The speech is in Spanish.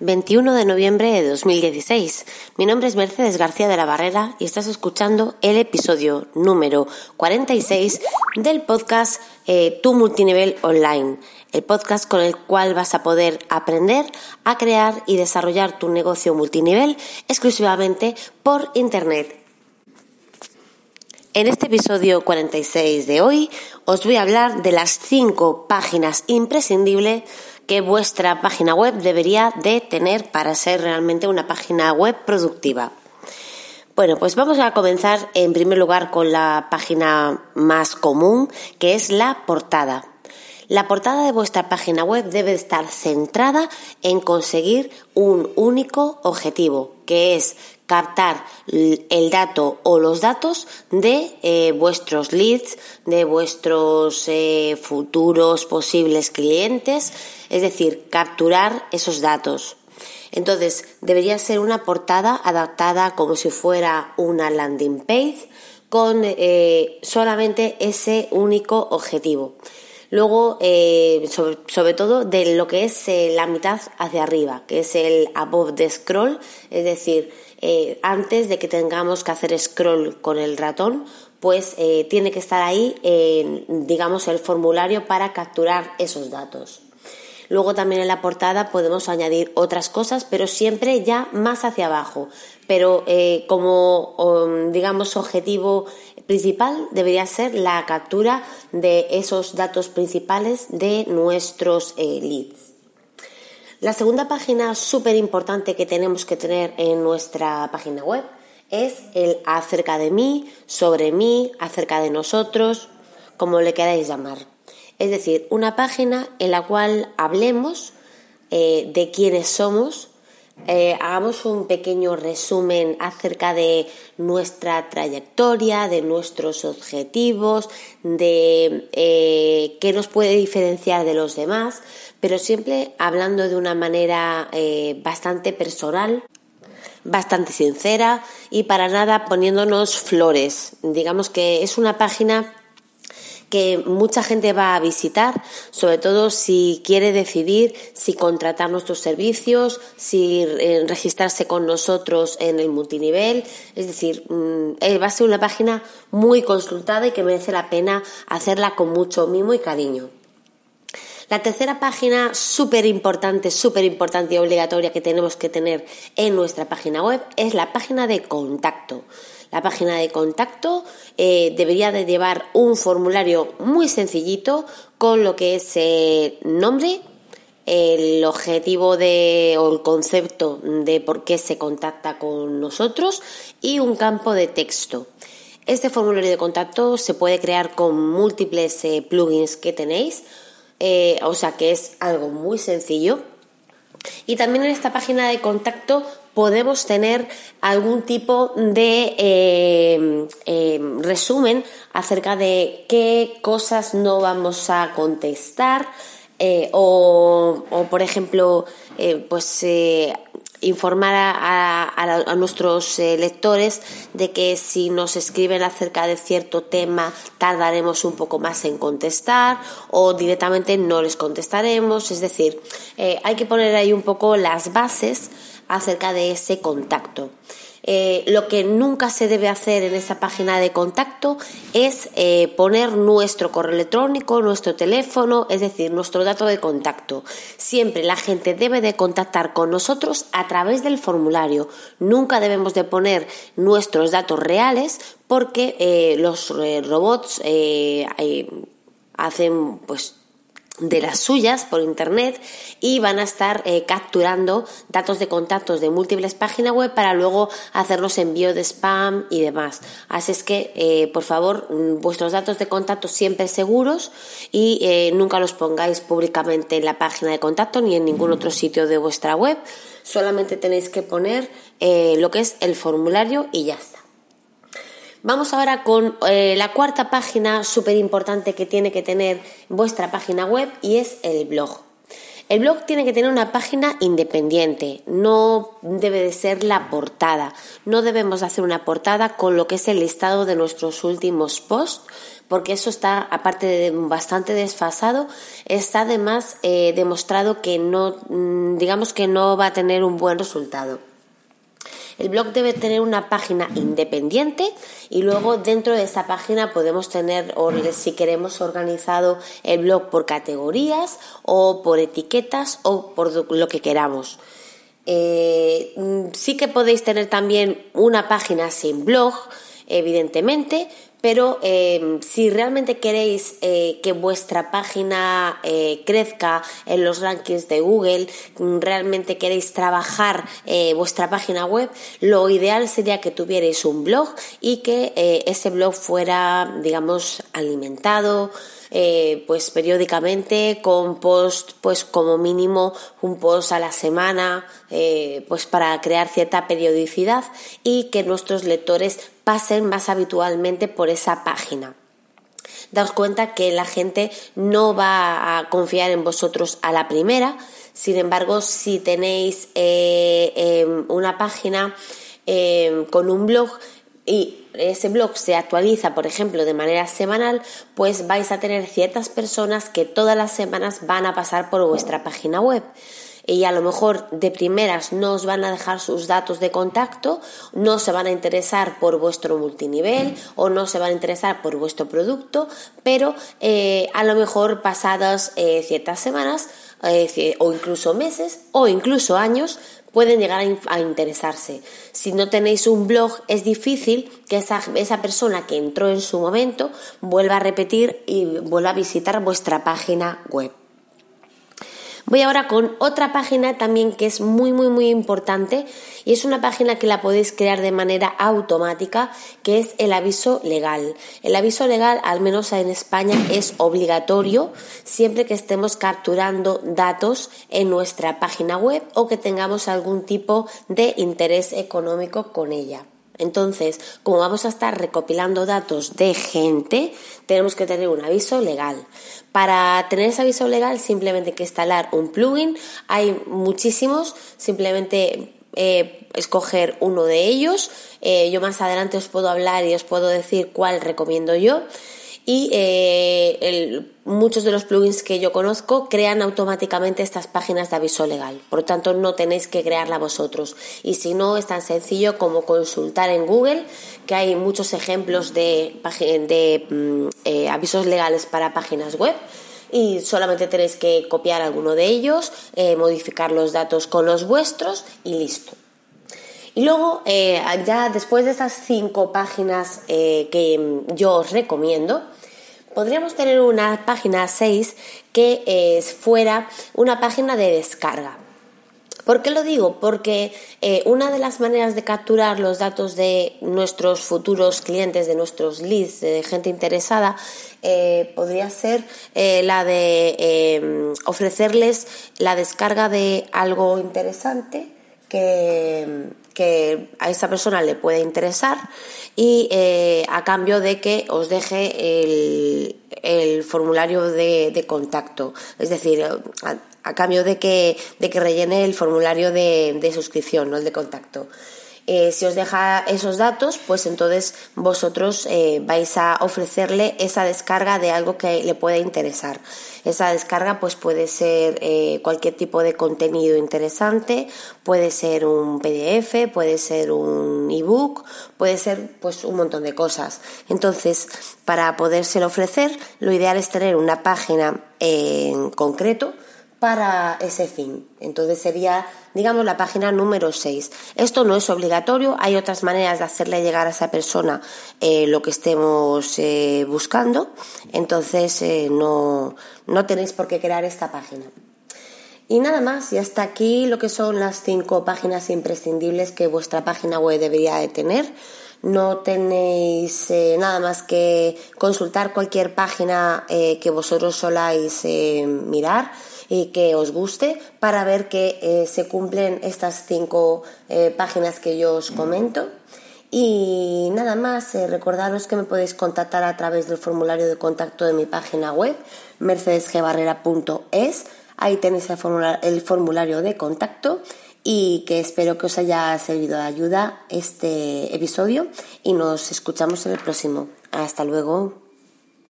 21 de noviembre de 2016. Mi nombre es Mercedes García de la Barrera y estás escuchando el episodio número 46 del podcast eh, Tu Multinivel Online, el podcast con el cual vas a poder aprender a crear y desarrollar tu negocio multinivel exclusivamente por Internet. En este episodio 46 de hoy os voy a hablar de las 5 páginas imprescindibles que vuestra página web debería de tener para ser realmente una página web productiva. Bueno, pues vamos a comenzar en primer lugar con la página más común, que es la portada. La portada de vuestra página web debe estar centrada en conseguir un único objetivo, que es captar el dato o los datos de eh, vuestros leads, de vuestros eh, futuros posibles clientes, es decir, capturar esos datos. Entonces, debería ser una portada adaptada como si fuera una landing page con eh, solamente ese único objetivo. Luego, sobre, sobre, todo de lo que es la mitad hacia arriba, que es el above the scroll, es decir, eh, antes de que tengamos que hacer scroll con el ratón, pues eh, tiene que estar ahí, digamos, el formulario para capturar esos datos. Luego también en la portada podemos añadir otras cosas, pero siempre ya más hacia abajo. Pero eh, como, digamos, objetivo principal debería ser la captura de esos datos principales de nuestros leads. La segunda página súper importante que tenemos que tener en nuestra página web es el acerca de mí, sobre mí, acerca de nosotros, como le queráis llamar. Es decir, una página en la cual hablemos eh, de quiénes somos, eh, hagamos un pequeño resumen acerca de nuestra trayectoria, de nuestros objetivos, de eh, qué nos puede diferenciar de los demás, pero siempre hablando de una manera eh, bastante personal, bastante sincera y para nada poniéndonos flores. Digamos que es una página que mucha gente va a visitar, sobre todo si quiere decidir si contratar nuestros servicios, si eh, registrarse con nosotros en el multinivel. Es decir, mm, eh, va a ser una página muy consultada y que merece la pena hacerla con mucho mimo y cariño. La tercera página súper importante, súper importante y obligatoria que tenemos que tener en nuestra página web es la página de contacto. La página de contacto eh, debería de llevar un formulario muy sencillito con lo que es el nombre, el objetivo de, o el concepto de por qué se contacta con nosotros y un campo de texto. Este formulario de contacto se puede crear con múltiples eh, plugins que tenéis, eh, o sea que es algo muy sencillo. Y también en esta página de contacto podemos tener algún tipo de eh, eh, resumen acerca de qué cosas no vamos a contestar eh, o, por ejemplo, pues informar a, nuestros lectores de que si nos escriben acerca de cierto tema tardaremos un poco más en contestar o directamente no les contestaremos. Es decir, hay que poner ahí un poco las bases acerca de ese contacto. Eh, lo que nunca se debe hacer en esa página de contacto es eh, poner nuestro correo electrónico, nuestro teléfono, es decir, nuestro dato de contacto. Siempre la gente debe de contactar con nosotros a través del formulario. Nunca debemos de poner nuestros datos reales porque eh, los robots hacen pues de las suyas por internet y van a estar eh, capturando datos de contactos de múltiples páginas web para luego hacernos envío de spam y demás. Así es que, eh, por favor, mm, vuestros datos de contacto siempre seguros y eh, nunca los pongáis públicamente en la página de contacto ni en ningún otro sitio de vuestra web. Solamente tenéis que poner lo que es el formulario y ya está. Vamos ahora con eh, la cuarta página súper importante que tiene que tener vuestra página web y es el blog. El blog tiene que tener una página independiente, no debe de ser la portada. No debemos hacer una portada con lo que es el listado de nuestros últimos posts porque eso está, aparte de bastante desfasado, está además eh, demostrado que no, mm, digamos que no va a tener un buen resultado. El blog debe tener una página independiente y luego dentro de esa página podemos tener, si queremos, organizado el blog por categorías o por etiquetas o por lo que queramos. Eh, mm, sí que podéis tener también una página sin blog, evidentemente, pero eh, si realmente queréis eh, que vuestra página eh, crezca en los rankings de Google, realmente queréis trabajar vuestra página web, lo ideal sería que tuvierais un blog y que ese blog fuera, digamos, alimentado, eh, pues periódicamente con post pues como mínimo un post a la semana eh, pues para crear cierta periodicidad y que nuestros lectores pasen más habitualmente por esa página. Daos cuenta que la gente no va a confiar en vosotros a la primera. Sin embargo si tenéis eh, em, una página em, con un blog y ese blog se actualiza, por ejemplo, de manera semanal, pues vais a tener ciertas personas que todas las semanas van a pasar por vuestra página web. Y a lo mejor de primeras no os van a dejar sus datos de contacto, no se van a interesar por vuestro multinivel o no se van a interesar por vuestro producto, pero eh, a lo mejor pasadas eh, ciertas semanas o incluso meses o incluso años pueden llegar a, interesarse. Si no tenéis un blog, es difícil que esa persona que entró en su momento vuelva a repetir y vuelva a visitar vuestra página web. Voy ahora con otra página también que es muy muy muy importante y es una página que la podéis crear de manera automática que es el aviso legal. El aviso legal, al menos en España, es obligatorio siempre que estemos capturando datos en nuestra página web o que tengamos algún tipo de interés económico con ella. Entonces, como vamos a estar recopilando datos de gente, tenemos que tener un aviso legal. Para tener ese aviso legal simplemente hay que instalar un plugin. Hay muchísimos, simplemente eh, escoger uno de ellos. Eh, yo más adelante os puedo hablar y os puedo decir cuál recomiendo yo y eh, muchos de los plugins que yo conozco crean automáticamente estas páginas de aviso legal. Por lo tanto, no tenéis que crearla vosotros. Y si no, es tan sencillo como consultar en Google, que hay muchos ejemplos de, de mm, eh, avisos legales para páginas web y solamente tenéis que copiar alguno de ellos, eh, modificar los datos con los vuestros y listo. Y luego, ya después de estas cinco páginas que yo os recomiendo, podríamos tener una página 6 que eh, fuera una página de descarga. ¿Por qué lo digo? Porque eh, una de las maneras de capturar los datos de nuestros futuros clientes, de nuestros leads, de gente interesada, eh, podría ser la de ofrecerles la descarga de algo interesante que, que a esa persona le puede interesar y eh, a cambio de que os deje el, formulario de, contacto, es decir, a, cambio de que, de que rellene el formulario de, de suscripción, no el de contacto. Eh, si os deja esos datos, pues entonces vosotros eh, vais a ofrecerle esa descarga de algo que le pueda interesar. Esa descarga pues puede ser eh, cualquier tipo de contenido interesante, puede ser un PDF, puede ser un ebook, puede ser pues un montón de cosas. Entonces, para podérselo ofrecer, lo ideal es tener una página en concreto para ese fin. Entonces sería, digamos, la página número 6. Esto no es obligatorio, hay otras maneras de hacerle llegar a esa persona eh, lo que estemos eh, buscando, entonces eh, no, no tenéis por qué crear esta página. Y nada más, y hasta aquí lo que son las cinco páginas imprescindibles que vuestra página web debería de tener. No tenéis nada más que consultar cualquier página que vosotros soláis mirar y que os guste para ver que eh, se cumplen estas cinco eh, páginas que yo os comento. Y nada más, eh, recordaros que me podéis contactar a través del formulario de contacto de mi página web, mercedesgbarrera.es. Ahí tenéis el el formulario de contacto y que espero que os haya servido de ayuda este episodio y nos escuchamos en el próximo. Hasta luego.